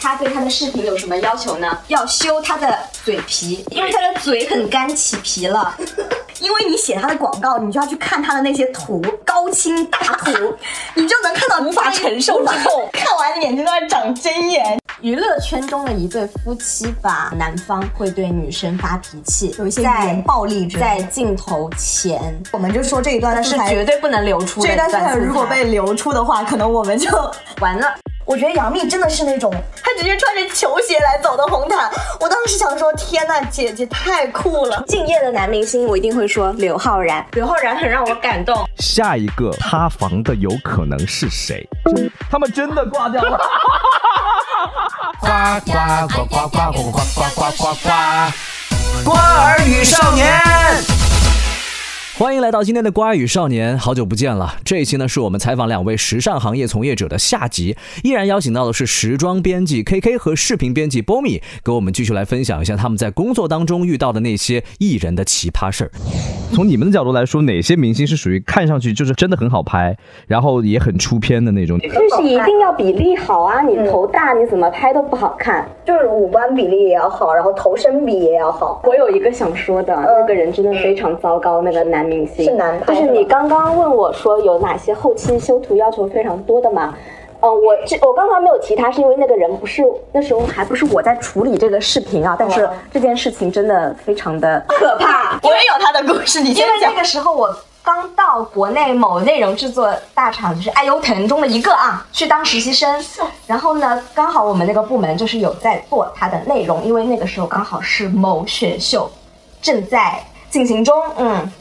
他对他的视频有什么要求呢？要修他的嘴皮，因为他的嘴很干起皮了。因为你写他的广告，你就要去看他的那些图，高清大图，你就能看到无法承受之痛，看完眼睛都在长针眼。娱乐圈中的一对夫妻吧，男方会对女生发脾气，有一些在暴力之类在镜头前，我们就说这一段是绝对不能流出的。这段素如果被流出的话，可能我们就完了。我觉得杨幂真的是那种，她直接穿着球鞋来走的红毯。我当时想说，天呐，姐姐太酷了！敬业的男明星，我一定会说刘昊然。刘昊然很让我感动。下一个塌房的有可能是谁？他们真的挂掉了！呱呱呱呱呱呱呱呱呱呱呱！瓜儿与少年。欢迎来到今天的瓜语少年，好久不见了。这一期呢，是我们采访两位时尚行业从业者的下集，依然邀请到的是时装编辑 K K 和视频编辑 Bomi，给我们继续来分享一下他们在工作当中遇到的那些艺人的奇葩事儿。从你们的角度来说，哪些明星是属于看上去就是真的很好拍，然后也很出片的那种？就是一定要比例好啊，你头大你怎么拍都不好看。就是五官比例也要好，然后头身比也要好。我有一个想说的，那个人真的非常糟糕，那个男。明星是男，就是你刚刚问我说有哪些后期修图要求非常多的吗？嗯，我这我刚刚没有提他，是因为那个人不是那时候还不是我在处理这个视频啊，但是这件事情真的非常的 可怕。我也有他的故事，你因为那个时候我刚到国内某内容制作大厂，就是爱优腾中的一个啊，去当实习生。然后呢，刚好我们那个部门就是有在做他的内容，因为那个时候刚好是某选秀正在进行中，嗯。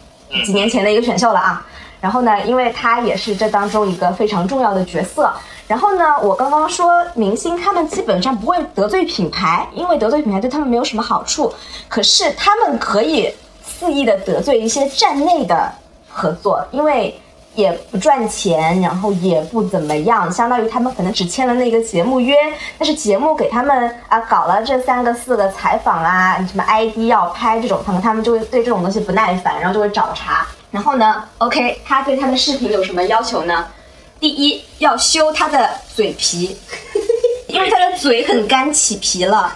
几年前的一个选秀了啊，然后呢，因为他也是这当中一个非常重要的角色，然后呢，我刚刚说明星他们基本上不会得罪品牌，因为得罪品牌对他们没有什么好处，可是他们可以肆意的得罪一些站内的合作，因为。也不赚钱，然后也不怎么样，相当于他们可能只签了那个节目约，但是节目给他们啊搞了这三个四个采访啊，什么 ID 要拍这种，可能他们就会对这种东西不耐烦，然后就会找茬。然后呢，OK，他对他的视频有什么要求呢？第一，要修他的嘴皮，因为他的嘴很干起皮了。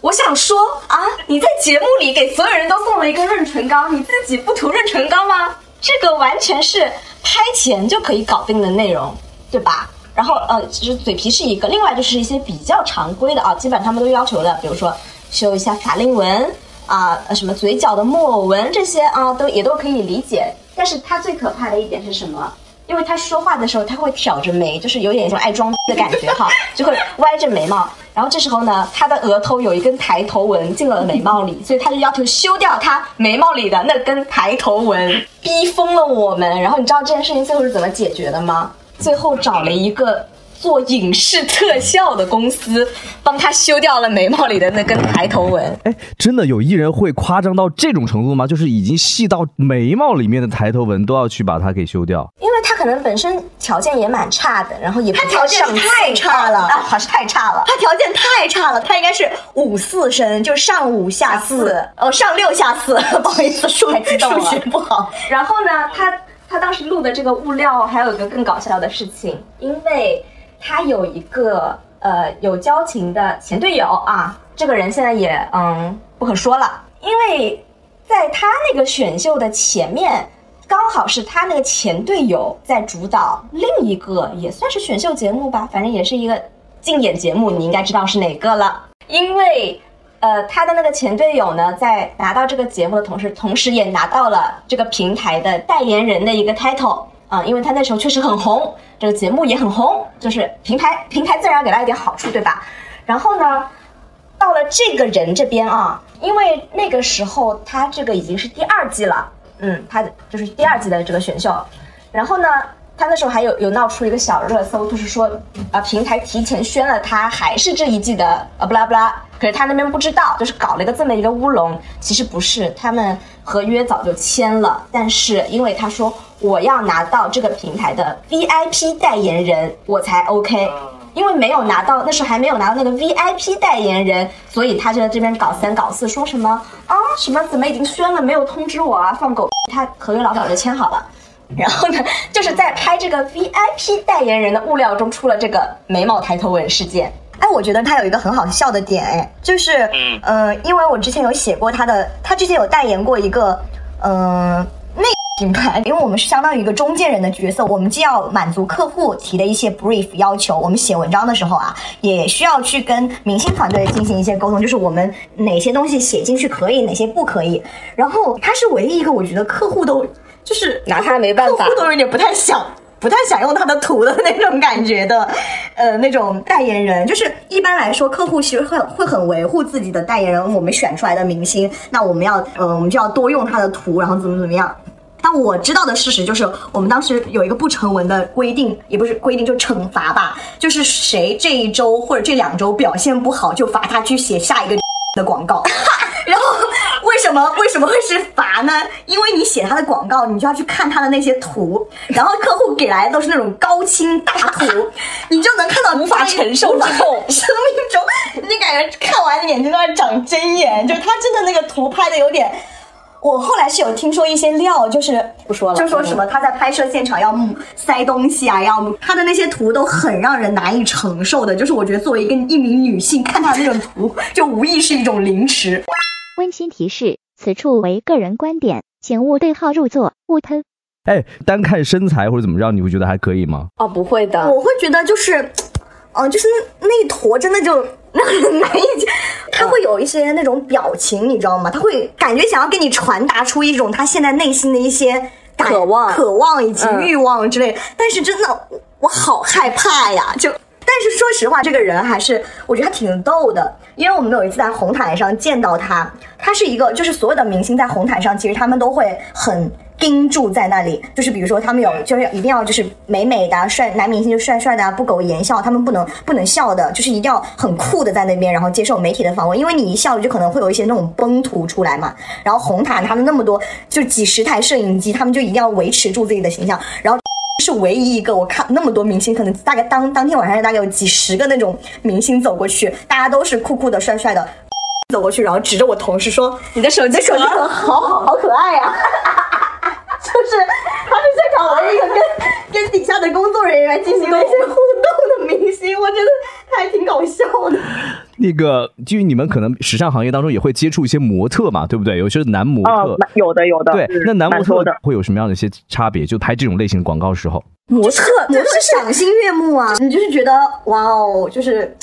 我想说啊，你在节目里给所有人都送了一个润唇膏，你自己不涂润唇膏吗？这个完全是拍前就可以搞定的内容，对吧？然后呃，其实嘴皮是一个，另外就是一些比较常规的啊，基本上他们都要求的，比如说修一下法令纹啊，什么嘴角的木偶纹这些啊，都也都可以理解。但是它最可怕的一点是什么？因为他说话的时候他会挑着眉，就是有点那种爱装的感觉哈，就会歪着眉毛。然后这时候呢，他的额头有一根抬头纹进了眉毛里，所以他就要求修掉他眉毛里的那根抬头纹，逼疯了我们。然后你知道这件事情最后是怎么解决的吗？最后找了一个。做影视特效的公司帮他修掉了眉毛里的那根抬头纹。哎，真的有艺人会夸张到这种程度吗？就是已经细到眉毛里面的抬头纹都要去把它给修掉？因为他可能本身条件也蛮差的，然后也他条件太差了啊，还是太差了。他条件太差了，他应该是五四身，就上五下四，哦，上六下四。不好意思，数数学不好。然后呢，他他当时录的这个物料还有一个更搞笑的事情，因为。他有一个呃有交情的前队友啊，这个人现在也嗯不可说了，因为在他那个选秀的前面，刚好是他那个前队友在主导另一个也算是选秀节目吧，反正也是一个竞演节目，你应该知道是哪个了。因为呃他的那个前队友呢，在拿到这个节目的同时，同时也拿到了这个平台的代言人的一个 title。啊，因为他那时候确实很红，这个节目也很红，就是平台平台自然给他一点好处，对吧？然后呢，到了这个人这边啊，因为那个时候他这个已经是第二季了，嗯，他就是第二季的这个选秀，然后呢，他那时候还有有闹出一个小热搜，就是说啊，平台提前宣了他还是这一季的啊不拉不拉，可是他那边不知道，就是搞了一个这么一个乌龙，其实不是，他们合约早就签了，但是因为他说。我要拿到这个平台的 VIP 代言人，我才 OK。因为没有拿到，那时候还没有拿到那个 VIP 代言人，所以他就在这边搞三搞四，说什么啊什么怎么已经宣了，没有通知我啊，放狗！他合约老早就签好了。然后呢，就是在拍这个 VIP 代言人的物料中出了这个眉毛抬头纹事件。哎，我觉得他有一个很好笑的点，哎，就是，嗯呃，因为我之前有写过他的，他之前有代言过一个，呃，内品牌，因为我们是相当于一个中间人的角色，我们既要满足客户提的一些 brief 要求，我们写文章的时候啊，也需要去跟明星团队进行一些沟通，就是我们哪些东西写进去可以，哪些不可以。然后他是唯一一个我觉得客户都就是拿他没办法客户都有点不太想。不太想用他的图的那种感觉的，呃，那种代言人，就是一般来说，客户其实会会很维护自己的代言人，我们选出来的明星，那我们要，呃，我们就要多用他的图，然后怎么怎么样。但我知道的事实就是，我们当时有一个不成文的规定，也不是规定，就惩罚吧，就是谁这一周或者这两周表现不好，就罚他去写下一个 的广告。然后为什么为什么会是罚呢？因为你写他的广告，你就要去看他的那些图，然后客户给来的都是那种高清大图，你就能看到无法承受之痛生命中你感觉看完眼睛都在长针眼，就是他真的那个图拍的有点。我后来是有听说一些料，就是不说了就说什么他在拍摄现场要塞东西啊，要他的那些图都很让人难以承受的。就是我觉得作为一个一名女性，看他那种图，就无疑是一种凌迟。温馨提示：此处为个人观点，请勿对号入座，勿喷。哎，单看身材或者怎么着，你会觉得还可以吗？哦，不会的，我会觉得就是，嗯、就是那那一坨真的就让人 难以接，他会有一些那种表情，你知道吗？他会感觉想要给你传达出一种他现在内心的一些渴望渴望以及嗯欲望之类。但是真的，我好害怕呀！就。但是说实话，这个人还是我觉得他挺逗的，因为我们有一次在红毯上见到他，他是一个就是所有的明星在红毯上，其实他们都会很盯住在那里，就是比如说他们有就是一定要就是美美的、帅男明星就帅帅的、不苟言笑，他们不能不能笑的，就是一定要很酷的在那边，然后接受媒体的访问，因为你一笑就可能会有一些那种崩图出来嘛。然后红毯他们那么多就几十台摄影机，他们就一定要维持住自己的形象，然后。是唯一一个我看那么多明星，可能大概当当天晚上大概有几十个那种明星走过去，大家都是酷酷的、帅帅的 走过去，然后指着我同事说：“你的手机手机壳好好 好可爱呀、就是他是现场唯一一个跟跟底下的工作人员进行了一些互动的明星，我觉得他还挺搞笑的。那个，基于你们可能时尚行业当中也会接触一些模特嘛，对不对？有些男模特，哦，有的有的。对嗯，那男模特。会有什么样的一些差别？就拍这种类型的广告时候，模特模特赏心悦目啊，你就是觉得哇哦，就是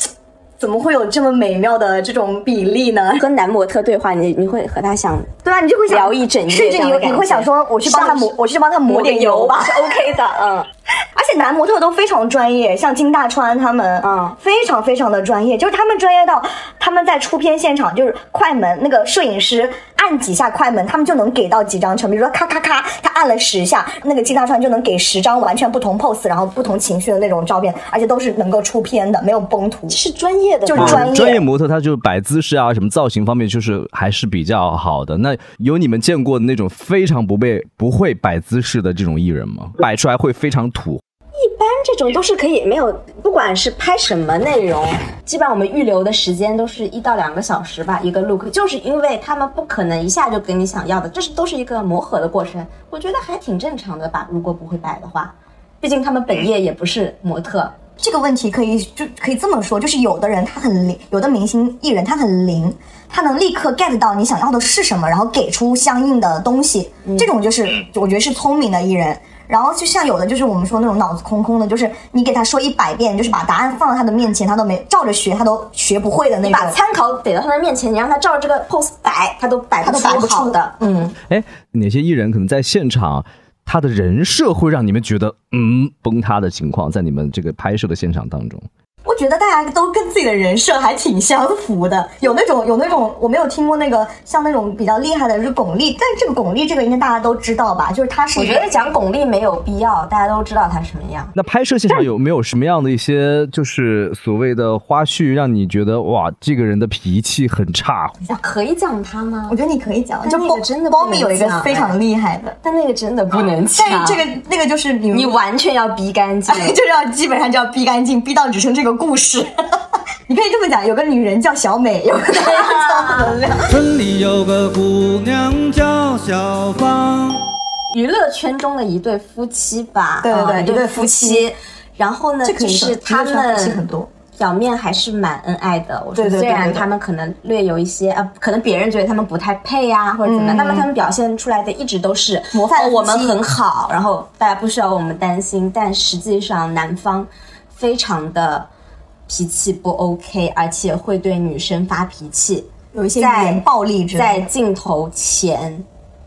怎么会有这么美妙的这种比例呢？和男模特对话，你你会和他想对啊，你就会想聊一整夜甚至你你会想说，我去帮他抹，我去帮他抹点油吧。是 OK 的，嗯。而且男模特都非常专业，像金大川他们，嗯非常非常的专业，就是他们专业到他们在出片现场，就是快门那个摄影师按几下快门，他们就能给到几张成，比如说咔咔咔，他按了十下，那个金大川就能给十张完全不同 pose，然后不同情绪的那种照片，而且都是能够出片的，没有崩图。是专业的，就是专业专业模特他就是摆姿势啊，什么造型方面就是还是比较好的。那有你们见过的那种非常不被不会摆姿势的这种艺人吗？摆出来会非常土。一般这种都是可以没有，不管是拍什么内容，基本上我们预留的时间都是一到两个小时吧，一个 look，就是因为他们不可能一下就给你想要的，这是都是一个磨合的过程，我觉得还挺正常的吧。如果不会摆的话，毕竟他们本业也不是模特，这个问题可以就可以这么说，就是有的人他很灵，有的明星艺人他很灵，他能立刻 get 到你想要的是什么，然后给出相应的东西，这种就是我觉得是聪明的艺人。然后就像有的就是我们说那种脑子空空的，就是你给他说一百遍，就是把答案放到他的面前，他都没照着学，他都学不会的那种。把参考给到他的面前，你让他照着这个 pose 摆，他都摆他都摆不出好的。嗯，哎，哪些艺人可能在现场，他的人设会让你们觉得嗯崩塌的情况，在你们这个拍摄的现场当中？我觉得大家都跟自己的人设还挺相符的，有那种有那种我没有听过那个像那种比较厉害的就是巩俐，但这个巩俐这个应该大家都知道吧？就是她是我觉得讲巩俐没有必要，大家都知道她什么样。那拍摄现场有没有什么样的一些就是所谓的花絮，让你觉得哇，这个人的脾气很差？我可以讲他吗我？觉得你可以讲，就真的不包米有一个非常厉害的，但那个真的不能讲。但是这个那个就是你你完全要逼干净。就是要基本上就要逼干净，逼到只剩这个故事。你可以这么讲，有个女人叫小美，有个男人叫何亮。村里有个姑娘叫小芳。娱乐圈中的一对夫妻吧，对对对啊一对夫夫妻。然后呢，这可是他们多。表面还是蛮恩爱的。我说对对对虽然他们可能略有一些呃，可能别人觉得他们不太配呀、或者怎么样，但是他们表现出来的一直都是嗯模范哦我们很好，然后大家不需要我们担心。但实际上男方非常的脾气不 OK，而且会对女生发脾气，有一些在暴力之在。镜头前，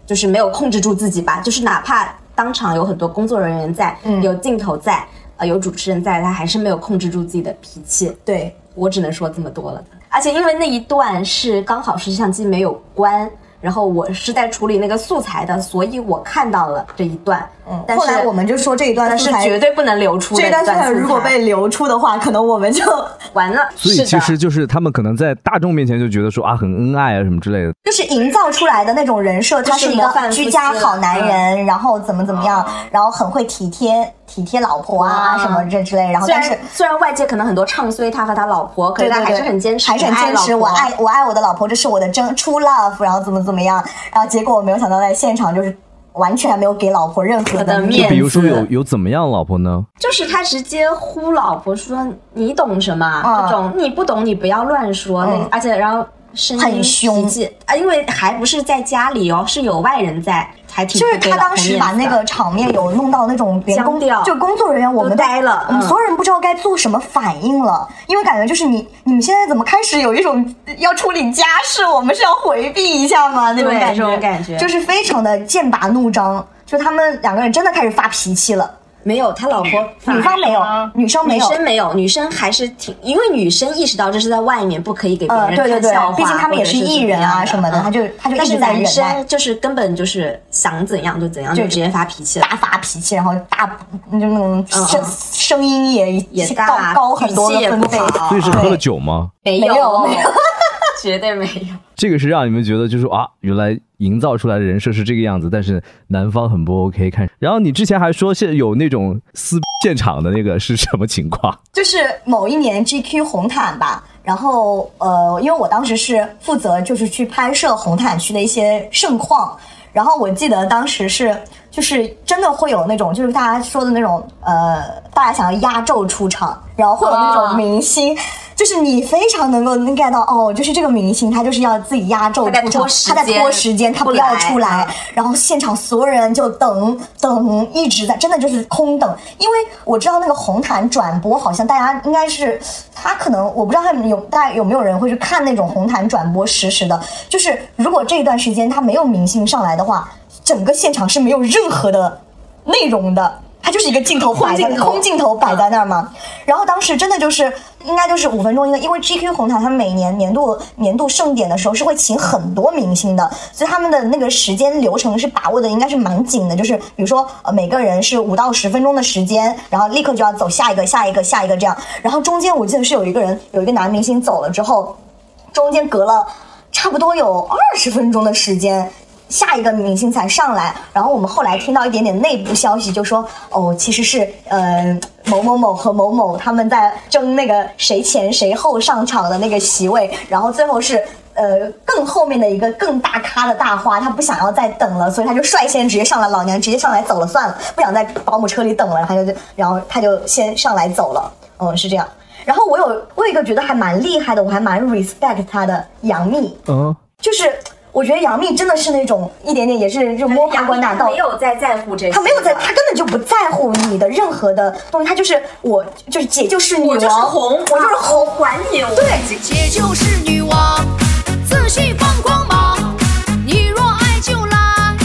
就是没有控制住自己吧，就是哪怕当场有很多工作人员在，嗯有镜头在，呃，有主持人在，他还是没有控制住自己的脾气。对，我只能说这么多了。而且因为那一段是刚好是摄像机没有关，然后我是在处理那个素材的，所以我看到了这一段。嗯，但是后来我们就说这一段但是素材绝对不能流出的这一段素材如果被流出的话，可能我们就 完了。所以其实就是他们可能在大众面前就觉得说啊很恩爱啊什么之类的，就是营造出来的那种人设，他是一个居家好男了人，然后怎么怎么样，然后很会体贴体贴老婆啊什么这之类，然后但是然虽然外界可能很多唱衰他和他老婆，可是他对对对，还是很坚持，还是很坚持。我爱我爱我的老婆，这是我的真 true love，然后怎么怎么样，然后结果我没有想到在现场就是完全没有给老婆任何的面子。就比如说有有怎么样老婆呢？就是他直接呼老婆说：“你懂什么？嗯这种你不懂，你不要乱说。嗯。而且然后声音很凶。啊，因为还不是在家里哦，是有外人在，还挺就是他当时把那个场面有弄到那种连工僵掉就工作人员我们呆了我们嗯所有人不知道该做什么反应了，因为感觉就是你你们现在怎么开始有一种要处理家事，我们是要回避一下吗？那种感觉，这种感觉就是非常的剑拔弩张，就他们两个人真的开始发脾气了。没有他老婆，女方没有，女生没女有。生没有，女生还是挺，因为女生意识到这是在外面不可以给别呃，人对对对看笑话，，毕竟他们也是艺人啊什么的，他就他就一但是直在忍耐男生，就是根本就是想怎样就怎样，就就直接发脾气了。大发脾气，然后大就那种嗯声声音也也高大高很多的分贝语气也不。好所以是喝了酒吗？没没有没有 绝对没有。这个是让你们觉得就是啊，原来营造出来的人设是这个样子，但是男方很不 OK 看。然后你之前还说现有那种撕现场的那个是什么情况？就是某一年 GQ 红毯吧，然后呃，因为我当时是负责就是去拍摄红毯区的一些盛况，然后我记得当时是就是真的会有那种就是大家说的那种呃，大家想要压轴出场，然后会有那种啊明星。就是你非常能够能 get 到哦，就是这个明星他就是要自己压轴他在出场拖，时他在间拖时间，他不要出来，嗯然后现场所有人就等等，一直在，真的就是空等。因为我知道那个红毯转播，好像大家应该是他可能我不知道他们有大家有没有人会去看那种红毯转播实时的。就是如果这段时间他没有明星上来的话，整个现场是没有任何的内容的。它就是一个镜头摆在空镜头空镜头摆在那儿嘛，然后当时真的就是应该就是五分钟一个，因为 GQ 红毯它每年年度年度盛典的时候是会请很多明星的，所以他们的那个时间流程是把握的应该是蛮紧的，就是比如说呃每个人是五到十分钟的时间，然后立刻就要走下一个下一个下一个这样，然后中间我记得是有一个人 有一个男明星走了之后，中间隔了差不多有二十分钟的时间。下一个明星才上来，然后我们后来听到一点点内部消息，就说哦，其实是呃某某某和某某他们在争那个谁前谁后上场的那个席位，然后最后是呃更后面的一个更大咖的大花，他不想要再等了，所以他就率先直接上来，老娘直接上来走了算了，不想在保姆车里等了，然后他就然后他就先上来走了，嗯是这样。然后我有我有一个觉得还蛮厉害的，我还蛮 respect 他的杨幂，嗯，就是我觉得杨幂真的是那种一点点也是就摸爬滚打到没有在在乎这些，她没有在，她根本就不在乎你的任何的东西，她就是我，就是姐就是女王，我就是红，我就是红，管你，对，姐就是女王，自信放光芒。你若爱就来，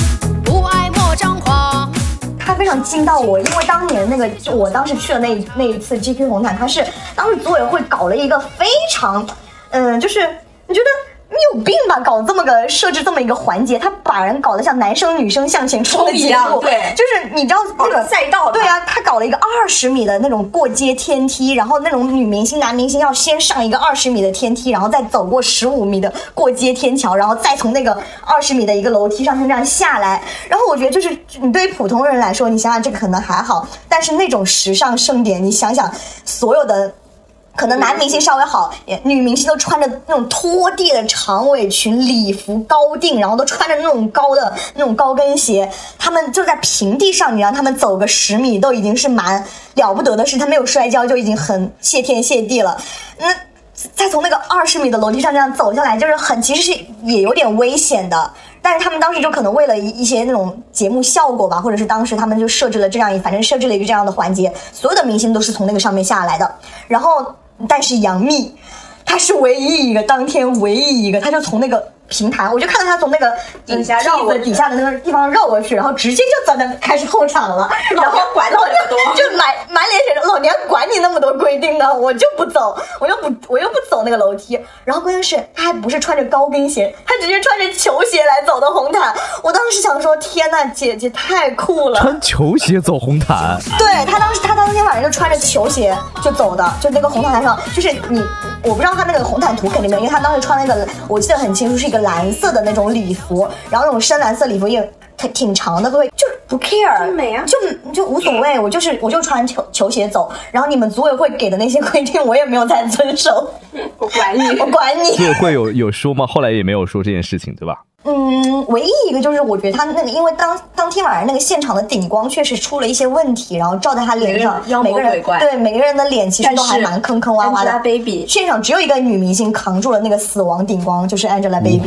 不爱莫张狂。她非常惊到我，因为当年那个就我当时去的那那一次 GQ 红毯，她是当时组委会搞了一个非常，嗯，就是你觉得。你有病吧？搞这么个设置这么一个环节，他把人搞得像男生女生向前冲一节目，样对就是你知道那个赛道对啊，他搞了一个二十米的那种过街天梯，然后那种女明星、男明星要先上一个二十米的天梯，然后再走过十五米的过街天桥，然后再从那个二十米的一个楼梯上面这样下来。然后我觉得就是你对于普通人来说，你想想这个可能还好，但是那种时尚盛典，你想想所有的。可能男明星稍微好，女明星都穿着那种拖地的长尾裙、礼服高定，然后都穿着那种高的那种高跟鞋，他们就在平地上，你让他们走个十米都已经是蛮了不得的事，他没有摔跤就已经很谢天谢地了。那再从那个二十米的楼梯上这样走下来，就是很其实是也有点危险的。但是他们当时就可能为了一一些那种节目效果吧，或者是当时他们就设置了这样一，反正设置了一个这样的环节，所有的明星都是从那个上面下来的。然后，但是杨幂，她是唯一一个当天唯一一个，她就从那个平台，我就看到他从那个底下绕过底下的那个地方绕过去，然后直接就在那开始候场了。然后管老娘 就满满脸写着老娘管你那么多规定呢，我就不走，我又不我又不走那个楼梯。然后关键是他还不是穿着高跟鞋，他直接穿着球鞋来走的红毯。我当时想说，天呐，姐姐太酷了！穿球鞋走红毯，对他当时，他当天晚上就穿着球鞋就走的，就那个红毯上，就是你，我不知道他那个红毯图肯定没有，因为他当时穿那个，我记得很清楚，是一个蓝色的那种礼服，然后那种深蓝色礼服也挺挺长的，各位就不 care，美啊就就无所谓，我就是我就穿球球鞋走，然后你们组委会给的那些规定我也没有太遵守，我管你我管你。组委会有有说吗？后来也没有说这件事情，对吧？嗯，唯一一个就是我觉得他那个，因为当当天晚上那个现场的顶光确实出了一些问题，然后照在他脸上，妖每个人对每个人的脸其实都还蛮坑坑洼洼的。Angelababy 现场只有一个女明星扛住了那个死亡顶光，就是 Angelababy。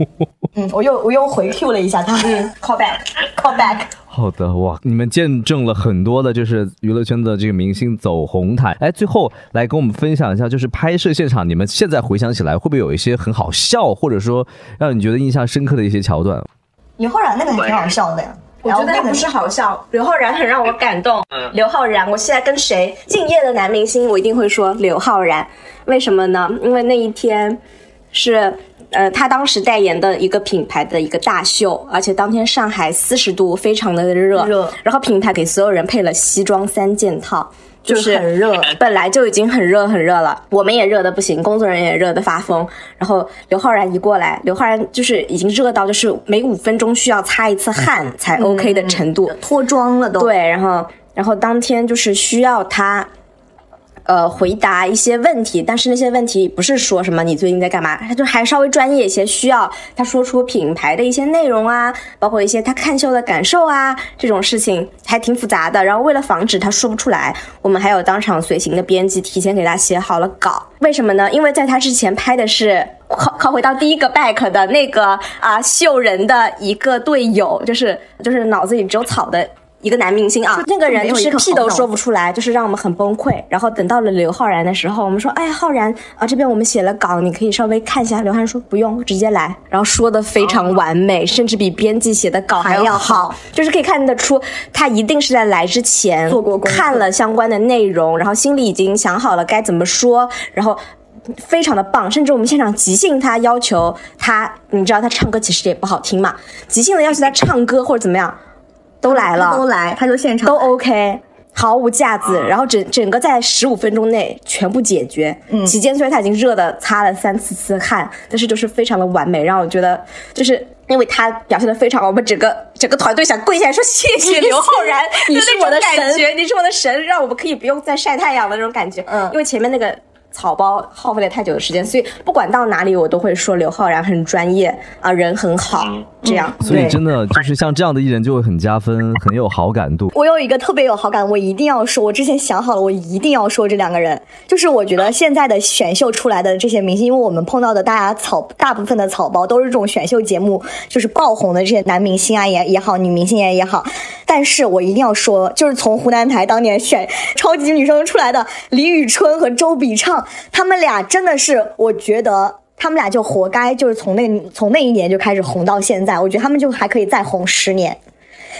嗯，我又我又回 Q 了一下她。嗯，call back，call back。好的，哇，你们见证了很多的，就是娱乐圈的这个明星走红毯。哎，最后来跟我们分享一下，就是拍摄现场，你们现在回想起来，会不会有一些很好笑，或者说让你觉得印象深刻的一些桥段？刘昊然那个还挺好笑的呀。我觉得那不是好笑，刘昊然很让我感动。刘昊然，我现在跟谁敬业的男明星，我一定会说刘昊然。为什么呢？因为那一天是呃他当时代言的一个品牌的一个大秀，而且当天上海四十度，非常的热。热然后品牌给所有人配了西装三件套。就就是很热本来就已经很热很热了，我们也热的不行，工作人员也热的发疯。然后刘昊然一过来，刘昊然就是已经热到就是每五分钟需要擦一次汗才 OK 的程度。脱妆了都。对，然后然后当天就是需要他。呃，回答一些问题，但是那些问题不是说什么你最近在干嘛，他就还稍微专业一些，需要他说出品牌的一些内容啊，包括一些他看秀的感受啊，这种事情还挺复杂的。然后为了防止他说不出来，我们还有当场随行的编辑提前给他写好了稿。为什么呢？因为在他之前拍的是靠靠回到第一个 back 的那个啊秀人的一个队友，就是就是脑子里只有草的。一个男明星啊，那个人就是屁都说不出来，就是让我们很崩溃。然后等到了刘昊然的时候，我们说：“哎，昊然啊，这边我们写了稿，你可以稍微看一下。”刘昊然说：“不用，直接来。”然后说的非常完美，甚至比编辑写的稿还要好，就是可以看得出他一定是在来之前做过看了相关的内容，然后心里已经想好了该怎么说，然后。非常的棒，甚至我们现场即兴，他要求他，你知道他唱歌其实也不好听嘛，即兴的要求他唱歌或者怎么样，都来了，都来，他就现场都 OK，毫无架子，然后整整个在十五分钟内全部解决。嗯，期间虽然他已经热的擦了三四次汗，但是就是非常的完美，让我觉得就是。因为他表现的非常好，我们整个整个团队想跪下来说谢谢刘昊然，你是我的神感觉，你是我的神，让我们可以不用再晒太阳的那种感觉。嗯因为前面那个草包耗费了太久的时间，所以不管到哪里我都会说刘昊然很专业啊，人很好，这样。所以真的就是像这样的艺人就会很加分，很有好感度。我有一个特别有好感，我一定要说，我之前想好了，我一定要说这两个人，就是我觉得现在的选秀出来的这些明星，因为我们碰到的大家草大部分的草包都是这种选秀节目就是爆红的这些男明星啊也也好，女明星也也好，但是我一定要说，就是从湖南台当年选 超级女声出来的李宇春和周笔畅，他们俩真的是，我觉得。他们俩就活该，就是从那从那一年就开始红到现在，我觉得他们就还可以再红十年。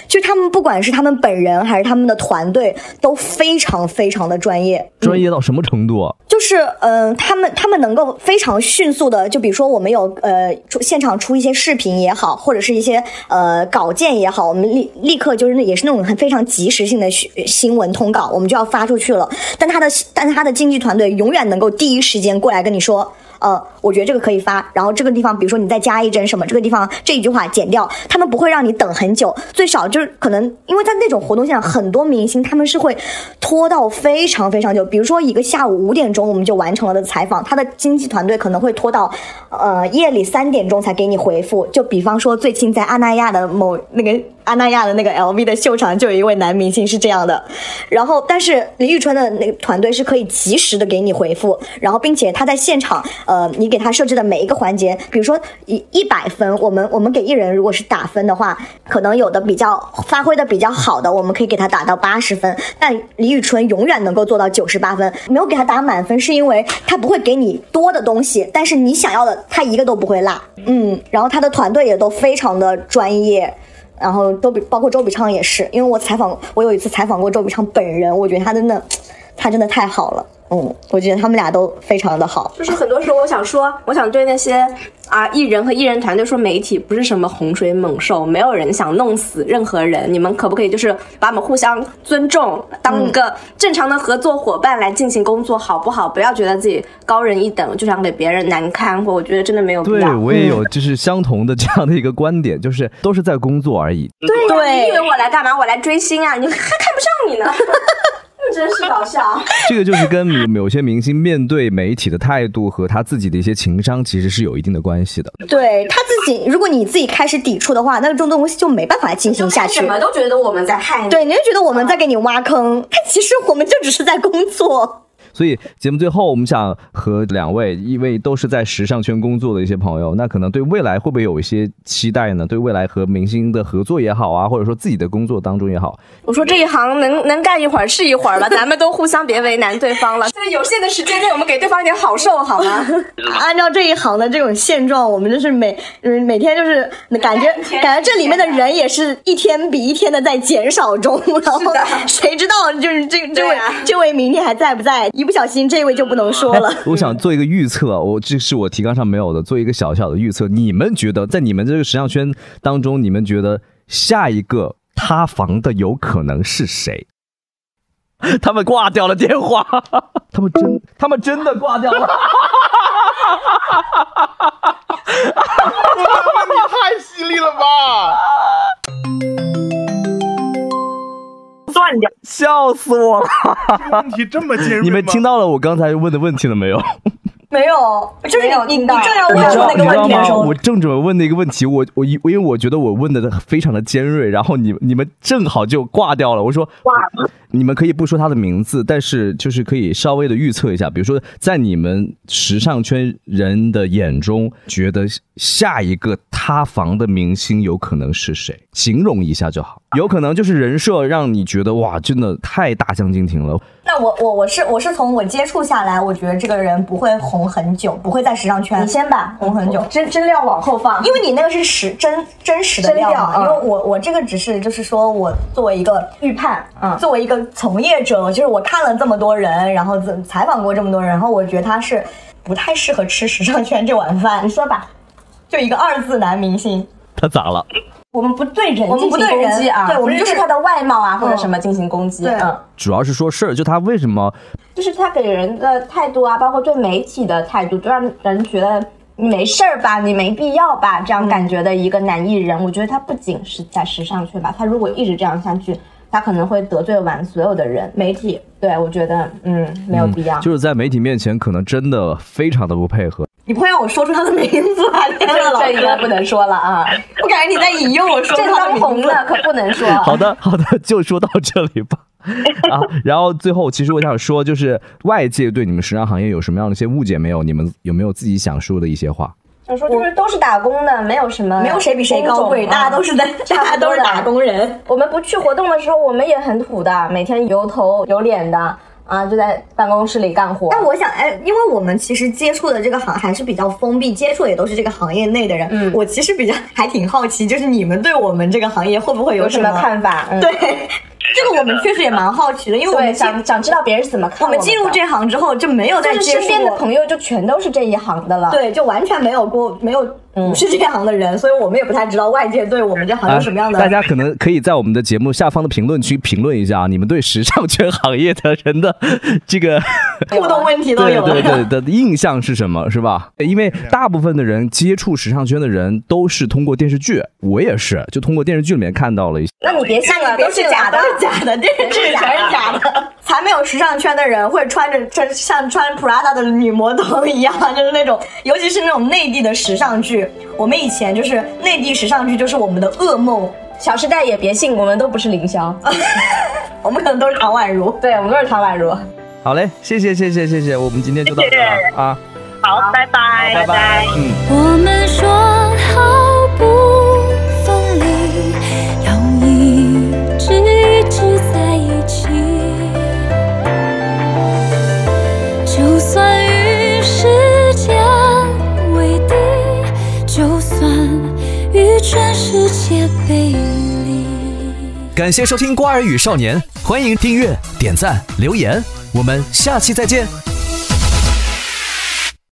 就他们不管是他们本人还是他们的团队，都非常非常的专业。专业到什么程度啊？就是嗯、呃他们他们能够非常迅速的，就比如说我们有呃出现场出一些视频也好，或者是一些呃稿件也好，我们立立刻就是那也是那种很非常及时性的新新闻通稿，我们就要发出去了。但他的但他的经纪团队永远能够第一时间过来跟你说。呃，我觉得这个可以发，然后这个地方比如说你再加一帧什么，这个地方这一句话剪掉，他们不会让你等很久，最少就是可能因为在那种活动现场，很多明星他们是会拖到非常非常久，比如说一个下午五点钟我们就完成了的采访，他的经纪团队可能会拖到呃夜里三点钟才给你回复，就比方说最近在阿那亚的某那个。阿那亚的那个 LV 的秀场就有一位男明星是这样的，然后但是李宇春的那个团队是可以及时的给你回复，然后并且他在现场，呃，你给他设置的每一个环节，比如说一一百分，我们我们给艺人如果是打分的话，可能有的比较发挥的比较好的，我们可以给他打到八十分，但李宇春永远能够做到九十八分，没有给他打满分是因为他不会给你多的东西，但是你想要的他一个都不会落，嗯，然后他的团队也都非常的专业。然后周笔包括周笔畅也是，因为我采访我有一次采访过周笔畅本人，我觉得他真的，他真的太好了，嗯，我觉得他们俩都非常的好。就是很多时候，我想说，我想对那些啊艺人和艺人团队说，媒体不是什么洪水猛兽，没有人想弄死任何人。你们可不可以就是把我们互相尊重，当一个正常的合作伙伴来进行工作，好不好？不要觉得自己高人一等，就想给别人难堪。或我觉得真的没有必对要。我也有就是相同的这样的一个观点，就是都是在工作而已。对你以为我来干嘛？我来追星啊！你还看不上你呢，真是搞笑。这个就是跟有有些明星面对媒体的态度和他自己的一些情商其实是有一定的关系的。对他自己，如果你自己开始抵触的话，那这种东西就没办法进行下去什。么都觉得我们在害你。对，你就觉得我们在给你挖坑，但其实我们就只是在工作。所以节目最后，我们想和两位，因为都是在时尚圈工作的一些朋友，那可能对未来会不会有一些期待呢？对未来和明星的合作也好啊，或者说自己的工作当中也好，我说这一行能能干一会儿是一会儿吧，咱们都互相别为难对方了。在有限的时间内，我们给对方一点好受好吗？按照这一行的这种现状，我们就是每嗯每天就是感觉感觉这里面的人也是一天比一天的在减少中，然后谁知道就是这这位、啊这位明天还在不在？一不小心这位就不能说了。我想做一个预测，我这是我提纲上没有的，做一个小小的预测。你们觉得在你们这个时尚圈当中，你们觉得下一个塌房的有可能是谁？他们挂掉了电话，他们真，他们真的挂掉了。你太犀利了吧！断掉。笑死我了！问题这么尖锐你们听到了我刚才问的问题了没有？没有，就是你你没有听到正要问那个？问题的时候我，正准备问那个问题，我我因因为我觉得我问的非常的尖锐，然后你你们正好就挂掉了。我说挂你们可以不说他的名字，但是就是可以稍微的预测一下，比如说在你们时尚圈人的眼中，觉得下一个塌房的明星有可能是谁？形容一下就好。有可能就是人设让你觉得哇，真的太大相径庭了。那我我我是我是从我接触下来，我觉得这个人不会红很久，不会在时尚圈。你先把，红很久真真料往后放，因为你那个是实真真实的料嘛，真料嗯因为我我这个只是就是说我作为一个预判，嗯，作为一个从业者，就是我看了这么多人，然后怎采访过这么多人，然后我觉得他是不太适合吃时尚圈这碗饭。你说吧，就一个二字男明星，他咋了？我们不对人我们进行不对人攻击啊，对我们就是他的外貌啊或者嗯什么进行攻击，对嗯。主要是说事儿，就他为什么就是他给人的态度啊，包括对媒体的态度，就让人觉得你没事儿吧，你没必要吧，这样感觉的一个男艺人。我觉得他不仅是在时尚圈吧，他如果一直这样下去，他可能会得罪完所有的人。媒体，对我觉得，嗯，没有必要。就是在媒体面前可能真的非常的不配合。你不会让我说出他的名字吧？天呐，这应该，不能说了啊，我感觉你在引诱我说这当红。的可不能说。好的，好的，就说到这里吧。啊，然后最后，其实我想说，就是外界对你们时尚行业有什么样的一些误解没有？你们有没有自己想说的一些话？想说就是都是打工的，没有什么，没有谁比谁高贵，大家都是在，大家都是打工人。我们不去活动的时候，我们也很土的，每天油头有脸的啊，就在办公室里干活。但我想，哎，因为我们其实接触的这个行还是比较封闭，接触也都是这个行业内的人。嗯我其实比较还挺好奇，就是你们对我们这个行业会不会什有什么看法？嗯，对，这个我们确实也蛮好奇的，因为我，们想想知道别人是怎么看我们进入这行之后就没有再就是接触过身边的朋友就全都是这一行的了。，对，就完全没有过没有不是这行的人，所以我们也不太知道外界对我们这行有什么样的。大家可能可以在我们的节目下方的评论区评论一下，你们对时尚圈行业的人的这个 互动问题都有了。对对的印象是什么，是吧？因为大部分的人接触时尚圈的人都是通过电视剧，我也是，就通过电视剧里面看到了一些。那你别信了，都是假的，都是假的，电视剧全是假的。才没有时尚圈的人会穿着穿像穿 Prada 的女魔头一样，就是那种，尤其是那种内地的时尚剧。我们以前就是内地时尚剧，就是我们的噩梦。小时代也别信，我们都不是凌霄，我们可能都是唐宛如。对，我们都是唐宛如。好嘞，谢谢谢谢谢谢，我们今天就到这了啊，好，拜拜，拜拜，嗯。我们说感谢收听《瓜尔与少年》，欢迎订阅、点赞、留言，我们下期再见。